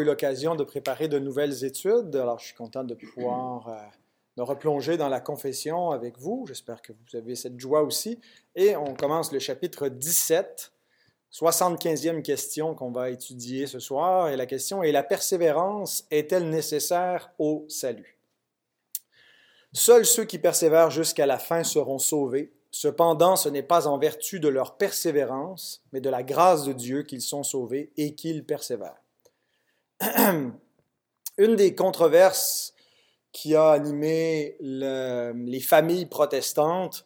eu l'occasion de préparer de nouvelles études. Alors, je suis content de pouvoir euh, me replonger dans la confession avec vous. J'espère que vous avez cette joie aussi. Et on commence le chapitre 17, 75e question qu'on va étudier ce soir. Et la question est, la persévérance est-elle nécessaire au salut? Seuls ceux qui persévèrent jusqu'à la fin seront sauvés. Cependant, ce n'est pas en vertu de leur persévérance, mais de la grâce de Dieu qu'ils sont sauvés et qu'ils persévèrent. Une des controverses qui a animé les familles protestantes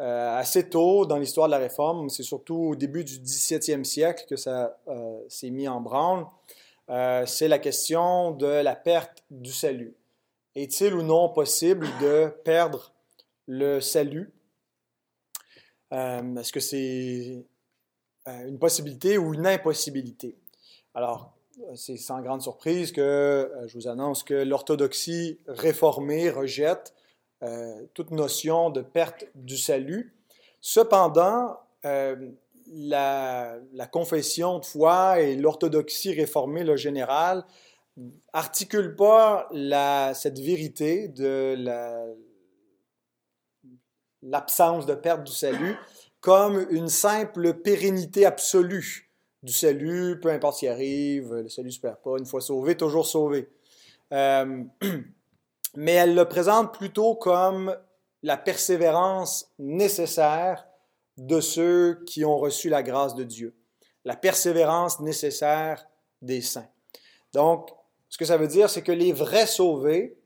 euh, assez tôt dans l'histoire de la Réforme, c'est surtout au début du 17e siècle que ça euh, s'est mis en branle, euh, c'est la question de la perte du salut. Est-il ou non possible de perdre le salut? Est-ce que c'est une possibilité ou une impossibilité? Alors, c'est sans grande surprise que euh, je vous annonce que l'orthodoxie réformée rejette euh, toute notion de perte du salut. Cependant, euh, la, confession de foi et l'orthodoxie réformée, le général, articulent pas cette vérité de l'absence de perte du salut comme une simple pérennité absolue du salut, peu importe ce qui arrive, le salut ne se perd pas, une fois sauvé, toujours sauvé. Euh, mais elle le présente plutôt comme la persévérance nécessaire de ceux qui ont reçu la grâce de Dieu, la persévérance nécessaire des saints. Donc, ce que ça veut dire, c'est que les vrais sauvés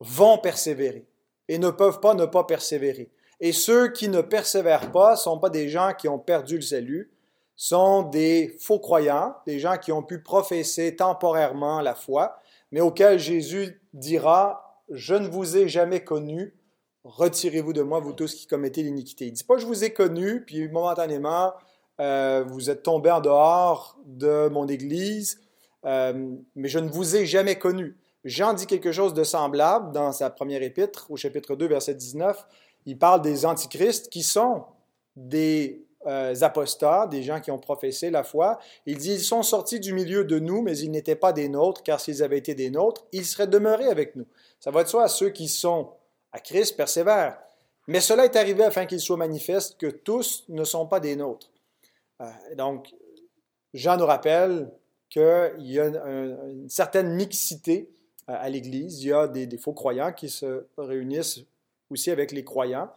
vont persévérer et ne peuvent pas ne pas persévérer. Et ceux qui ne persévèrent pas ne sont pas des gens qui ont perdu le salut, sont des faux croyants, des gens qui ont pu professer temporairement la foi, mais auxquels Jésus dira, je ne vous ai jamais connu, retirez-vous de moi, vous tous qui commettez l'iniquité. Il ne dit pas, je vous ai connu, puis momentanément, euh, vous êtes tombés en dehors de mon Église, euh, mais je ne vous ai jamais connu. Jean dit quelque chose de semblable dans sa première épître, au chapitre 2, verset 19. Il parle des antichrists qui sont des euh, apostats, des gens qui ont professé la foi. Il dit, ils sont sortis du milieu de nous, mais ils n'étaient pas des nôtres, car s'ils avaient été des nôtres, ils seraient demeurés avec nous. Ça va de soi à ceux qui sont à Christ persévèrent. Mais cela est arrivé afin qu'il soit manifeste que tous ne sont pas des nôtres. Euh, donc, Jean nous rappelle qu'il y a une, certaine mixité euh, à l'Église. Il y a des, faux croyants qui se réunissent aussi avec les croyants.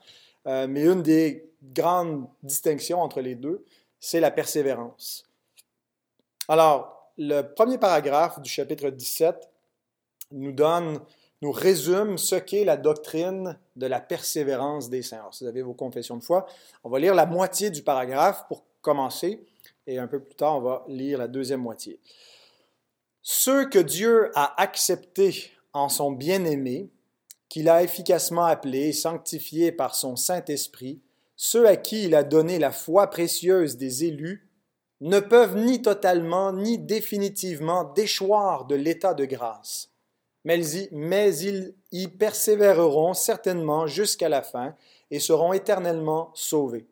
Mais une des grande distinction entre les deux, c'est la persévérance. Alors, le premier paragraphe du chapitre 17 nous donne, nous résume ce qu'est la doctrine de la persévérance des saints. Vous avez vos confessions de foi, on va lire la moitié du paragraphe pour commencer, et un peu plus tard, on va lire la deuxième moitié. Ceux que Dieu a acceptés en son bien-aimé, qu'il a efficacement appelés et sanctifiés par son Saint-Esprit, ceux à qui il a donné la foi précieuse des élus ne peuvent ni totalement ni définitivement déchoir de l'état de grâce, mais ils y persévéreront certainement jusqu'à la fin et seront éternellement sauvés.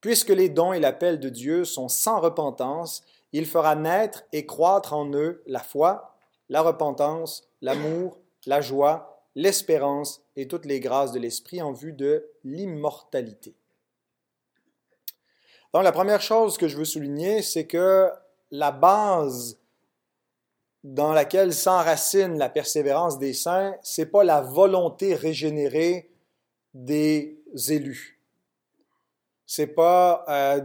Puisque les dons et l'appel de Dieu sont sans repentance, il fera naître et croître en eux la foi, la repentance, l'amour, la joie, l'espérance et toutes les grâces de l'Esprit en vue de l'immortalité. Donc la première chose que je veux souligner, c'est que la base dans laquelle s'enracine la persévérance des saints, c'est pas la volonté régénérée des élus. C'est pas euh,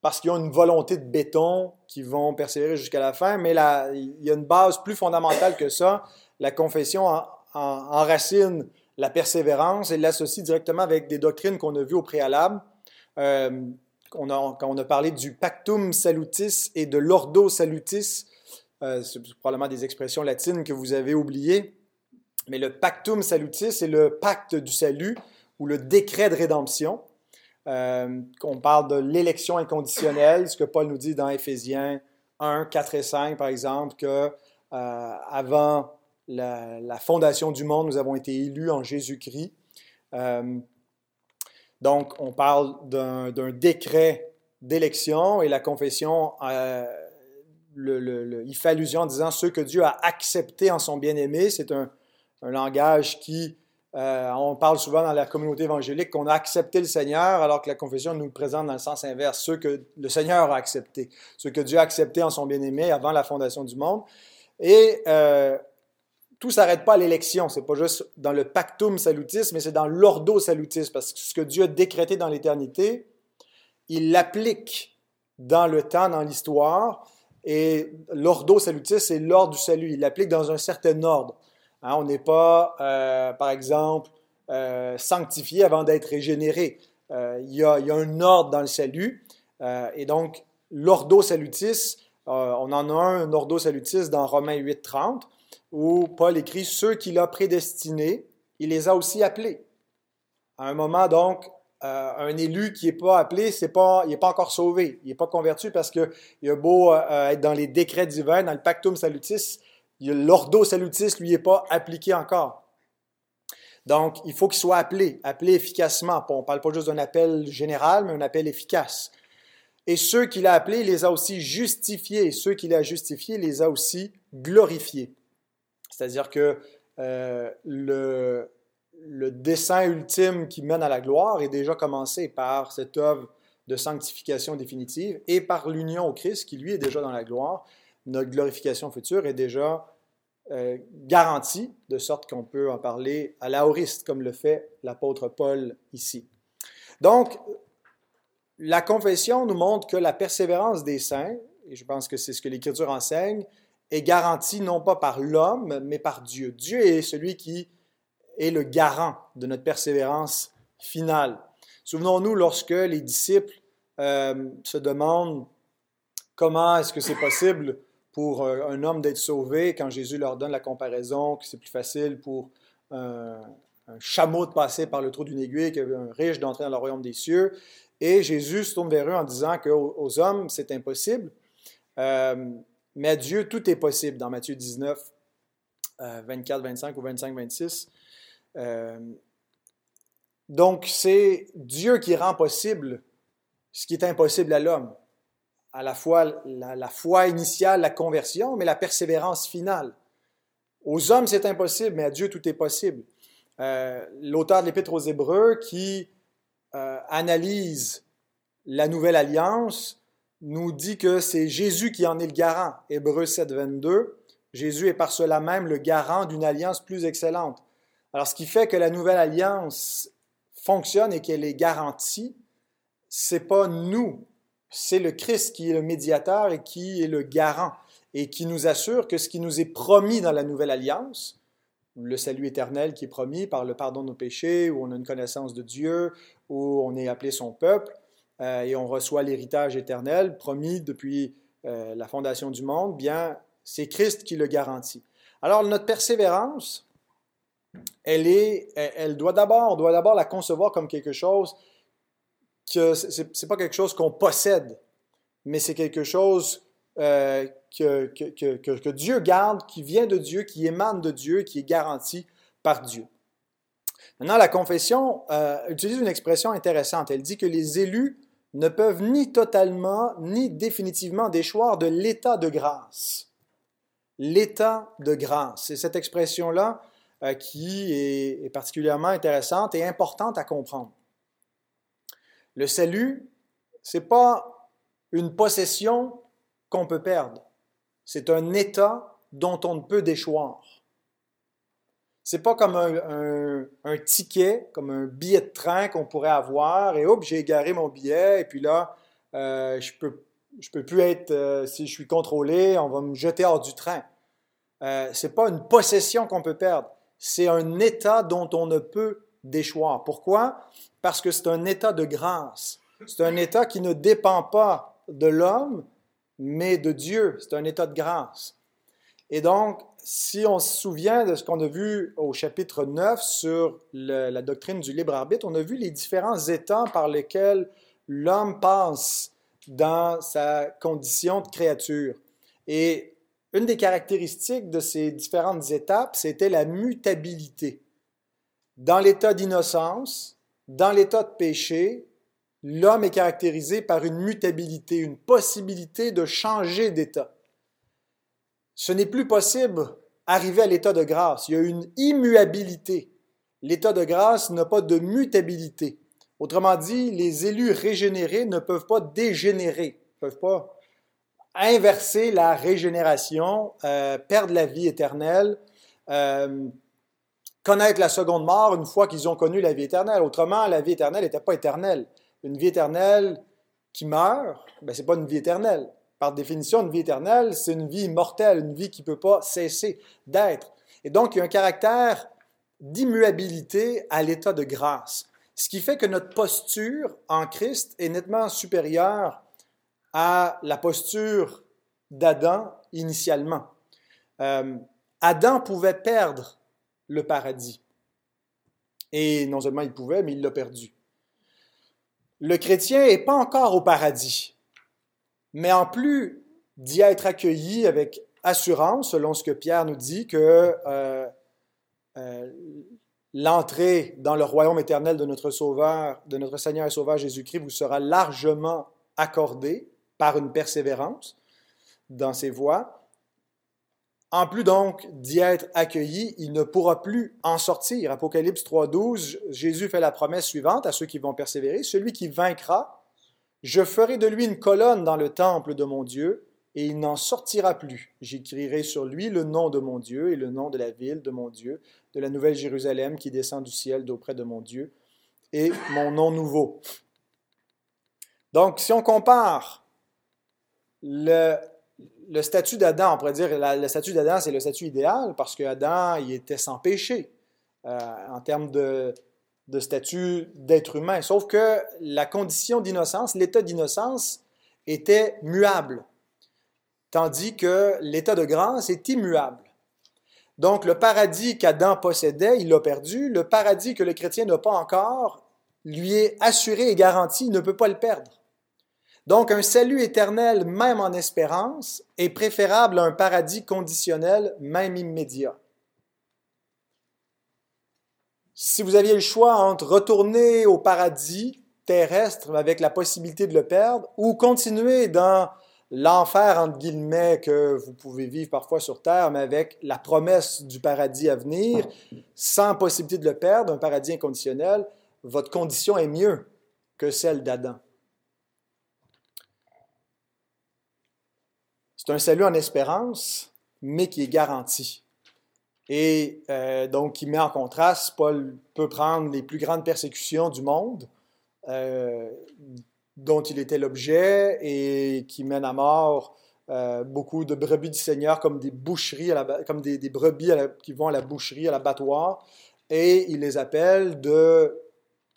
parce qu'ils ont une volonté de béton qu'ils vont persévérer jusqu'à la fin, mais il y a une base plus fondamentale que ça. La confession enracine la persévérance et l'associe directement avec des doctrines qu'on a vues au préalable. Euh, a, quand on a parlé du pactum salutis et de l'ordo salutis, euh, c'est probablement des expressions latines que vous avez oubliées, mais le pactum salutis, c'est le pacte du salut ou le décret de rédemption. Euh, on parle de l'élection inconditionnelle, ce que Paul nous dit dans Éphésiens 1, 4 et 5, par exemple, que avant la, fondation du monde, nous avons été élus en Jésus-Christ. Euh, donc, on parle d'un décret d'élection et la confession euh, il fait allusion en disant ceux que Dieu a acceptés en son bien-aimé. C'est un, langage qui, euh, on parle souvent dans la communauté évangélique qu'on a accepté le Seigneur, alors que la confession nous le présente dans le sens inverse, ceux que le Seigneur a acceptés, ceux que Dieu a acceptés en son bien-aimé avant la fondation du monde. Et tout s'arrête pas à l'élection. C'est pas juste dans le pactum salutis, mais c'est dans l'ordo salutis, parce que ce que Dieu a décrété dans l'éternité, il l'applique dans le temps, dans l'histoire, et l'ordo salutis, c'est l'ordre du salut. Il l'applique dans un certain ordre. Hein, on n'est pas, euh, par exemple, euh, sanctifié avant d'être régénéré. Euh, il, y a, un ordre dans le salut. et donc, l'ordo salutis, on en a un, un ordo salutis dans Romains 8, 30, où Paul écrit Ceux qu'il a prédestinés, il les a aussi appelés. À un moment, donc, euh, un élu qui n'est pas appelé, c'est pas, il n'est pas encore sauvé. Il n'est pas converti parce qu'il a beau euh, être dans les décrets divins, dans le pactum salutis, l'ordo salutis lui est pas appliqué encore. Donc, il faut qu'il soit appelé, appelé efficacement. On ne parle pas juste d'un appel général, mais un appel efficace. Et ceux qu'il a appelés, il les a aussi justifiés. Et ceux qu'il a justifiés, il les a aussi glorifiés. C'est-à-dire que euh, le, dessein ultime qui mène à la gloire est déjà commencé par cette œuvre de sanctification définitive et par l'union au Christ qui, lui, est déjà dans la gloire. Notre glorification future est déjà euh, garantie, de sorte qu'on peut en parler à l'aoriste, comme le fait l'apôtre Paul ici. Donc, la confession nous montre que la persévérance des saints, et je pense que c'est ce que l'Écriture enseigne, est garantie non pas par l'homme, mais par Dieu. Dieu est celui qui est le garant de notre persévérance finale. Souvenons-nous lorsque les disciples euh, se demandent comment est-ce que c'est possible pour euh, un homme d'être sauvé quand Jésus leur donne la comparaison que c'est plus facile pour un, chameau de passer par le trou d'une aiguille qu'un riche d'entrer dans le royaume des cieux. Et Jésus se tourne vers eux en disant qu'aux aux hommes, c'est impossible, euh, mais à Dieu, tout est possible dans Matthieu 19, 24, 25 ou 25, 26. Euh, donc, c'est Dieu qui rend possible ce qui est impossible à l'homme. À la fois la, foi initiale, la conversion, mais la persévérance finale. Aux hommes, c'est impossible, mais à Dieu, tout est possible. Euh, l'auteur de l'Épître aux Hébreux qui euh, analyse la nouvelle alliance nous dit que c'est Jésus qui en est le garant. Hébreux 7, 22. Jésus est par cela même le garant d'une alliance plus excellente. Alors, ce qui fait que la nouvelle alliance fonctionne et qu'elle est garantie, c'est pas nous, c'est le Christ qui est le médiateur et qui est le garant et qui nous assure que ce qui nous est promis dans la nouvelle alliance, le salut éternel qui est promis par le pardon de nos péchés, où on a une connaissance de Dieu, où on est appelé son peuple, euh, et on reçoit l'héritage éternel promis depuis euh, la fondation du monde, bien, c'est Christ qui le garantit. Alors, notre persévérance, elle, est, elle doit d'abord, on doit d'abord la concevoir comme quelque chose que c'est n'est pas quelque chose qu'on possède, mais c'est quelque chose euh, que, Dieu garde, qui vient de Dieu, qui émane de Dieu, qui est garanti par Dieu. Maintenant, la confession utilise une expression intéressante. Elle dit que les élus ne peuvent ni totalement ni définitivement déchoir de l'état de grâce. L'état de grâce. Et cette expression-là, euh, qui est, particulièrement intéressante et importante à comprendre. Le salut, ce n'est pas une possession qu'on peut perdre. C'est un état dont on ne peut déchoir. C'est pas comme un, ticket, comme un billet de train qu'on pourrait avoir et hop, j'ai égaré mon billet et puis là, euh, je peux je peux plus être, euh, si je suis contrôlé, on va me jeter hors du train. Euh, c'est pas une possession qu'on peut perdre c'est un état dont on ne peut déchoir. Pourquoi? Parce que c'est un état de grâce. C'est un état qui ne dépend pas de l'homme, mais de Dieu. C'est un état de grâce. Et donc, si on se souvient de ce qu'on a vu au chapitre 9 sur la doctrine du libre arbitre, on a vu les différents états par lesquels l'homme passe dans sa condition de créature. Et une des caractéristiques de ces différentes étapes, c'était la mutabilité. Dans l'état d'innocence, dans l'état de péché, l'homme est caractérisé par une mutabilité, une possibilité de changer d'état. Ce n'est plus possible d'arriver à l'état de grâce. Il y a une immuabilité. L'état de grâce n'a pas de mutabilité. Autrement dit, les élus régénérés ne peuvent pas dégénérer, ne peuvent pas inverser la régénération, euh, perdre la vie éternelle, euh, connaître la seconde mort une fois qu'ils ont connu la vie éternelle. Autrement, la vie éternelle n'était pas éternelle. Une vie éternelle qui meurt, ben, ce n'est pas une vie éternelle. Par définition, une vie éternelle, c'est une vie immortelle, une vie qui ne peut pas cesser d'être. Et donc, il y a un caractère d'immuabilité à l'état de grâce. Ce qui fait que notre posture en Christ est nettement supérieure à la posture d'Adam initialement. Euh, Adam pouvait perdre le paradis. Et non seulement il pouvait, mais il l'a perdu. Le chrétien n'est pas encore au paradis, mais en plus d'y être accueilli avec assurance, selon ce que Pierre nous dit, que euh, euh, l'entrée dans le royaume éternel de notre Sauveur, de notre Seigneur et Sauveur Jésus-Christ vous sera largement accordée par une persévérance dans ses voies. En plus donc d'y être accueilli, il ne pourra plus en sortir. Apocalypse 3.12, Jésus fait la promesse suivante à ceux qui vont persévérer. Celui qui vaincra, je ferai de lui une colonne dans le temple de mon Dieu, et il n'en sortira plus. J'écrirai sur lui le nom de mon Dieu et le nom de la ville de mon Dieu, de la nouvelle Jérusalem qui descend du ciel d'auprès de mon Dieu, et mon nom nouveau. Donc, si on compare le, statut d'Adam, on pourrait dire le statut d'Adam, c'est le statut idéal parce qu'Adam, il était sans péché euh, en termes de, de statut d'être humain. Sauf que la condition d'innocence, l'état d'innocence, était muable tandis que l'état de grâce est immuable. Donc le paradis qu'Adam possédait, il l'a perdu. Le paradis que le chrétien n'a pas encore lui est assuré et garanti, il ne peut pas le perdre. Donc un salut éternel, même en espérance, est préférable à un paradis conditionnel, même immédiat. Si vous aviez le choix entre retourner au paradis terrestre avec la possibilité de le perdre ou continuer dans l'enfer, entre guillemets, que vous pouvez vivre parfois sur Terre, mais avec la promesse du paradis à venir, sans possibilité de le perdre, un paradis inconditionnel, votre condition est mieux que celle d'Adam. C'est un salut en espérance, mais qui est garanti. Et euh, donc, qui met en contraste, Paul peut prendre les plus grandes persécutions du monde, euh, dont il était l'objet et qui mène à mort euh, beaucoup de brebis du Seigneur comme des boucheries, comme des, brebis qui vont à la boucherie, à l'abattoir, et il les appelle de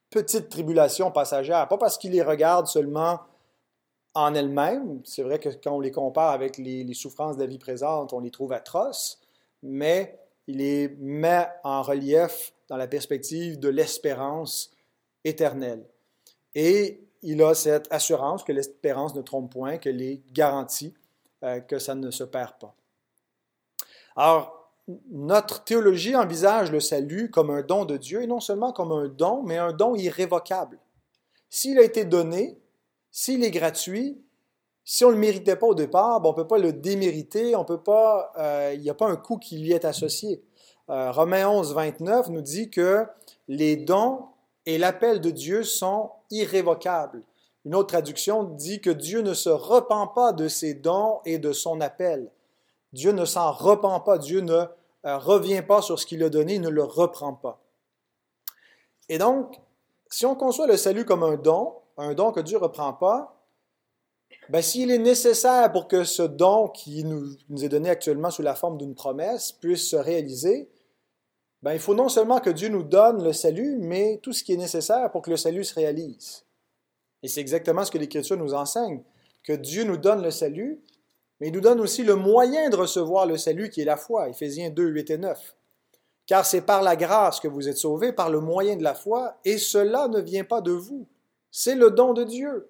petites tribulations passagères, pas parce qu'il les regarde seulement en elles-mêmes, c'est vrai que quand on les compare avec les, souffrances de la vie présente, on les trouve atroces, mais il les met en relief dans la perspective de l'espérance éternelle. Et il a cette assurance que l'espérance ne trompe point, que les garanties euh, que ça ne se perd pas. Alors, notre théologie envisage le salut comme un don de Dieu, et non seulement comme un don, mais un don irrévocable. S'il a été donné, s'il est gratuit, si on ne le méritait pas au départ, on ne peut pas le démériter, on peut pas, euh, il n'y a pas un coût qui lui est associé. Euh, Romains 11, 29 nous dit que les dons et l'appel de Dieu sont irrévocables. Une autre traduction dit que Dieu ne se repent pas de ses dons et de son appel. Dieu ne s'en repent pas, Dieu ne euh, revient pas sur ce qu'il a donné, il ne le reprend pas. Et donc, si on conçoit le salut comme un don, un don que Dieu ne reprend pas, ben, s'il est nécessaire pour que ce don qui nous, est donné actuellement sous la forme d'une promesse puisse se réaliser, ben, il faut non seulement que Dieu nous donne le salut, mais tout ce qui est nécessaire pour que le salut se réalise. Et c'est exactement ce que l'Écriture nous enseigne, que Dieu nous donne le salut, mais il nous donne aussi le moyen de recevoir le salut qui est la foi, Éphésiens 2, 8 et 9. Car c'est par la grâce que vous êtes sauvés, par le moyen de la foi, et cela ne vient pas de vous. C'est le don de Dieu.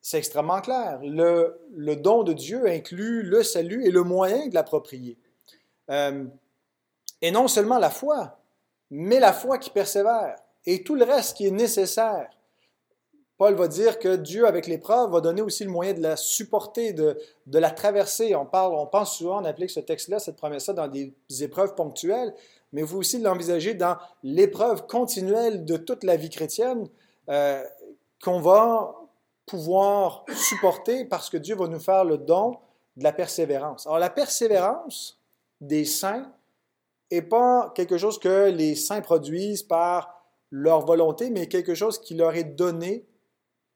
C'est extrêmement clair. Le, don de Dieu inclut le salut et le moyen de l'approprier. Euh, et non seulement la foi, mais la foi qui persévère et tout le reste qui est nécessaire Paul va dire que Dieu, avec l'épreuve, va donner aussi le moyen de la supporter, de, la traverser. On, parle, on pense souvent, on applique ce texte-là, cette promesse-là, dans des épreuves ponctuelles, mais faut aussi l'envisager dans l'épreuve continuelle de toute la vie chrétienne euh, qu'on va pouvoir supporter parce que Dieu va nous faire le don de la persévérance. Alors la persévérance des saints n'est pas quelque chose que les saints produisent par leur volonté, mais quelque chose qui leur est donné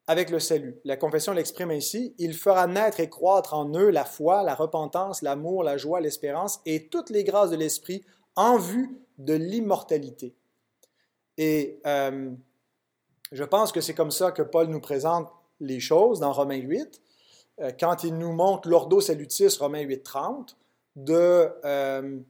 avec le salut. La confession l'exprime ainsi, il fera naître et croître en eux la foi, la repentance, l'amour, la joie, l'espérance et toutes les grâces de l'Esprit en vue de l'immortalité. Et euh, je pense que c'est comme ça que Paul nous présente les choses dans Romains 8, euh, quand il nous montre l'ordo salutis, Romains 8, 30, de euh,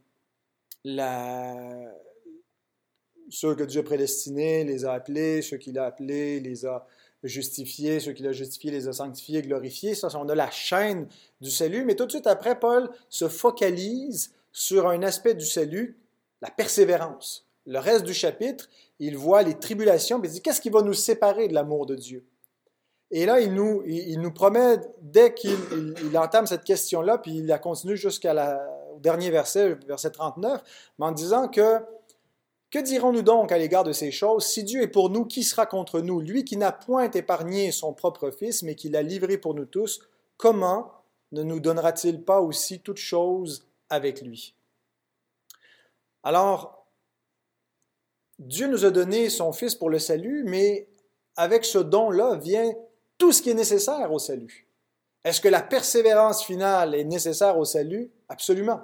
ceux que Dieu a prédestinés, les a appelés, ceux qu'il a appelés, les a justifiés, ceux qu'il a justifiés, les a sanctifiés, glorifiés. Ça, on a la chaîne du salut. Mais tout de suite après, Paul se focalise sur un aspect du salut, la persévérance. Le reste du chapitre, il voit les tribulations, mais il dit qu'est-ce qui va nous séparer de l'amour de Dieu? Et là, il nous, il, nous promet, dès qu'il il, entame cette question-là, puis il la continue jusqu'au dernier verset, verset 39, en disant que que dirons-nous donc à l'égard de ces choses? Si Dieu est pour nous, qui sera contre nous? Lui qui n'a point épargné son propre Fils, mais qui l'a livré pour nous tous, comment ne nous donnera-t-il pas aussi toutes choses avec lui? Alors, Dieu nous a donné son Fils pour le salut, mais avec ce don-là vient tout ce qui est nécessaire au salut. Est-ce que la persévérance finale est nécessaire au salut? Absolument.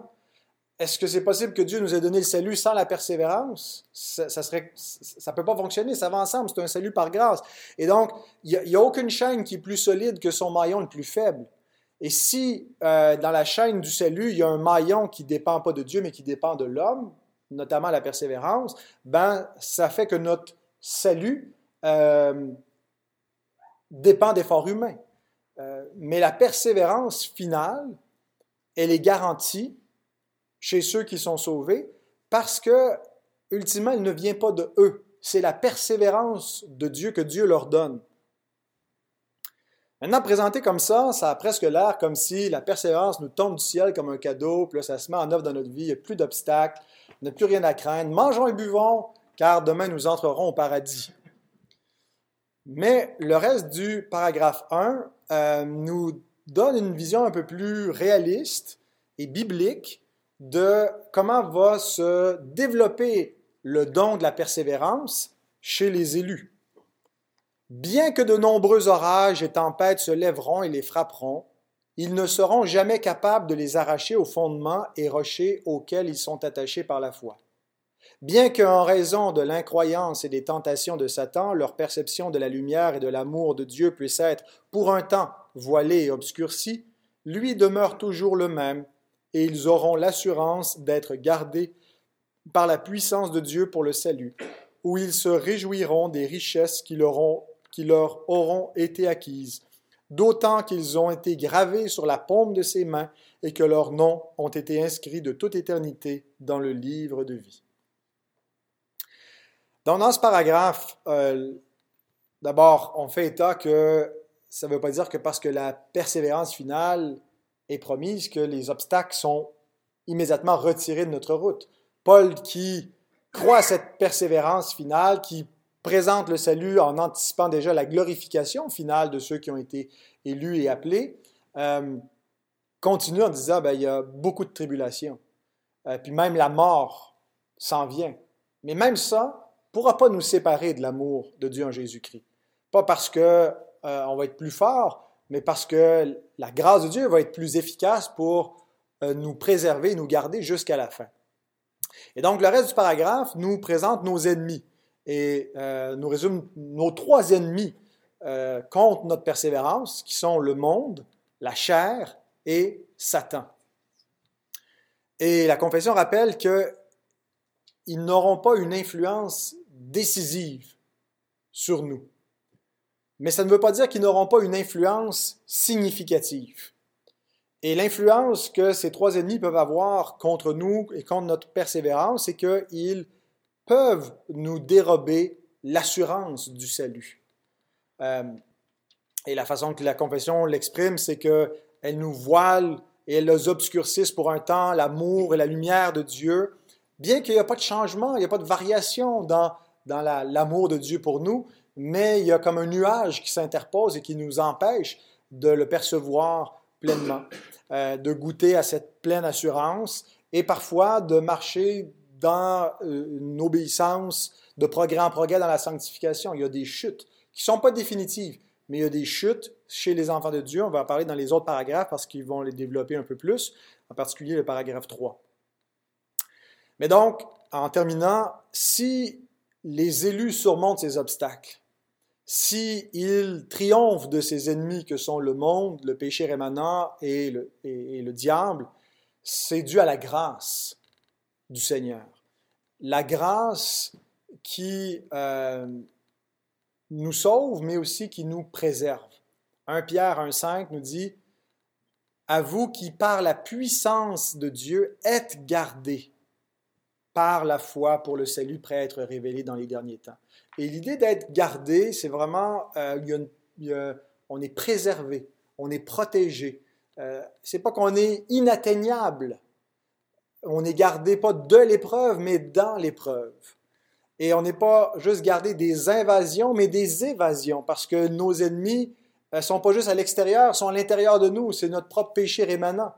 Est-ce que c'est possible que Dieu nous ait donné le salut sans la persévérance? Ça, ne ça peut pas fonctionner, ça va ensemble, c'est un salut par grâce. Et donc, il n'y a, aucune chaîne qui est plus solide que son maillon le plus faible. Et si euh, dans la chaîne du salut, il y a un maillon qui ne dépend pas de Dieu, mais qui dépend de l'homme, notamment la persévérance, ben, ça fait que notre salut euh, dépend d'efforts humains. Euh, mais la persévérance finale, elle est garantie chez ceux qui sont sauvés parce que, ultimement, elle ne vient pas de eux. C'est la persévérance de Dieu que Dieu leur donne. Maintenant, présenté comme ça, ça a presque l'air comme si la persévérance nous tombe du ciel comme un cadeau, puis là, ça se met en œuvre dans notre vie, il n'y a plus d'obstacles, on n'a plus rien à craindre. Mangeons et buvons, car demain nous entrerons au paradis. Mais le reste du paragraphe 1 euh, nous donne une vision un peu plus réaliste et biblique de comment va se développer le don de la persévérance chez les élus. Bien que de nombreux orages et tempêtes se lèveront et les frapperont, ils ne seront jamais capables de les arracher aux fondements et rochers auxquels ils sont attachés par la foi. Bien qu'en raison de l'incroyance et des tentations de Satan, leur perception de la lumière et de l'amour de Dieu puisse être pour un temps voilée et obscurcie, lui demeure toujours le même et ils auront l'assurance d'être gardés par la puissance de Dieu pour le salut, où ils se réjouiront des richesses qui leur, qui leur auront été acquises, d'autant qu'ils ont été gravés sur la paume de ses mains et que leurs noms ont été inscrits de toute éternité dans le livre de vie. Dans ce paragraphe, euh, d'abord, on fait état que ça ne veut pas dire que parce que la persévérance finale est promise que les obstacles sont immédiatement retirés de notre route. Paul qui croit à cette persévérance finale, qui présente le salut en anticipant déjà la glorification finale de ceux qui ont été élus et appelés, euh, continue en disant, ben, il y a beaucoup de tribulations. Euh, puis même la mort s'en vient. Mais même ça pourra pas nous séparer de l'amour de Dieu en Jésus-Christ. Pas parce qu'on euh, on va être plus fort, mais parce que la grâce de Dieu va être plus efficace pour euh, nous préserver, nous garder jusqu'à la fin. Et donc, le reste du paragraphe nous présente nos ennemis et euh, nous résume nos trois ennemis contre notre persévérance, qui sont le monde, la chair et Satan. Et la confession rappelle qu'ils n'auront pas une influence décisive sur nous mais ça ne veut pas dire qu'ils n'auront pas une influence significative. Et l'influence que ces trois ennemis peuvent avoir contre nous et contre notre persévérance, c'est qu'ils peuvent nous dérober l'assurance du salut. Euh, et la façon que la confession l'exprime, c'est qu'elle nous voile et elle nous obscurcisse pour un temps l'amour et la lumière de Dieu. Bien qu'il n'y a pas de changement, il n'y a pas de variation dans, dans l'amour de Dieu pour nous, mais il y a comme un nuage qui s'interpose et qui nous empêche de le percevoir pleinement, euh, de goûter à cette pleine assurance et parfois de marcher dans euh, une obéissance de progrès en progrès dans la sanctification. Il y a des chutes qui ne sont pas définitives, mais il y a des chutes chez les enfants de Dieu. On va en parler dans les autres paragraphes parce qu'ils vont les développer un peu plus, en particulier le paragraphe 3. Mais donc, en terminant, si les élus surmontent ces obstacles, s'ils triomphent de ces ennemis que sont le monde, le péché rémanent et le, et le diable, c'est dû à la grâce du Seigneur. La grâce qui euh, nous sauve, mais aussi qui nous préserve. 1 Pierre 1,5 nous dit À vous qui, par la puissance de Dieu, êtes gardés par la foi pour le salut prêt à être révélé dans les derniers temps. Et l'idée d'être gardé, c'est vraiment, euh, on est préservé, on est protégé. Euh, c'est pas qu'on est inatteignable. On est gardé pas de l'épreuve, mais dans l'épreuve. Et on n'est pas juste gardé des invasions, mais des évasions, parce que nos ennemis ne euh, sont pas juste à l'extérieur, sont à l'intérieur de nous. C'est notre propre péché rémanent,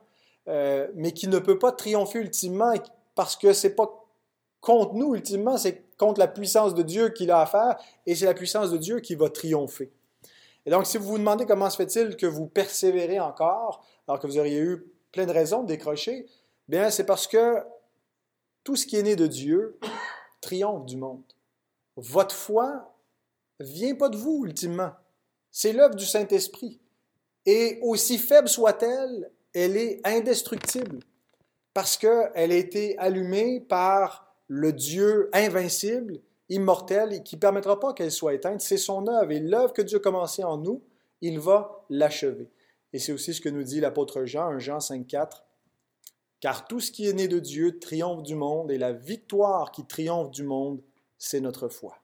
euh, mais qui ne peut pas triompher ultimement parce que c'est pas contre nous ultimement, c'est contre la puissance de Dieu qu'il a à faire, et c'est la puissance de Dieu qui va triompher. Et donc, si vous vous demandez comment se fait-il que vous persévérez encore, alors que vous auriez eu plein de raisons de décrocher, bien, c'est parce que tout ce qui est né de Dieu triomphe du monde. Votre foi vient pas de vous, ultimement. C'est l'œuvre du Saint-Esprit. Et aussi faible soit-elle, elle est indestructible parce qu'elle a été allumée par le Dieu invincible, immortel, qui ne permettra pas qu'elle soit éteinte. C'est son œuvre. Et l'œuvre que Dieu a commencée en nous, il va l'achever. Et c'est aussi ce que nous dit l'apôtre Jean, 1 Jean 5,4. Car tout ce qui est né de Dieu triomphe du monde, et la victoire qui triomphe du monde, c'est notre foi.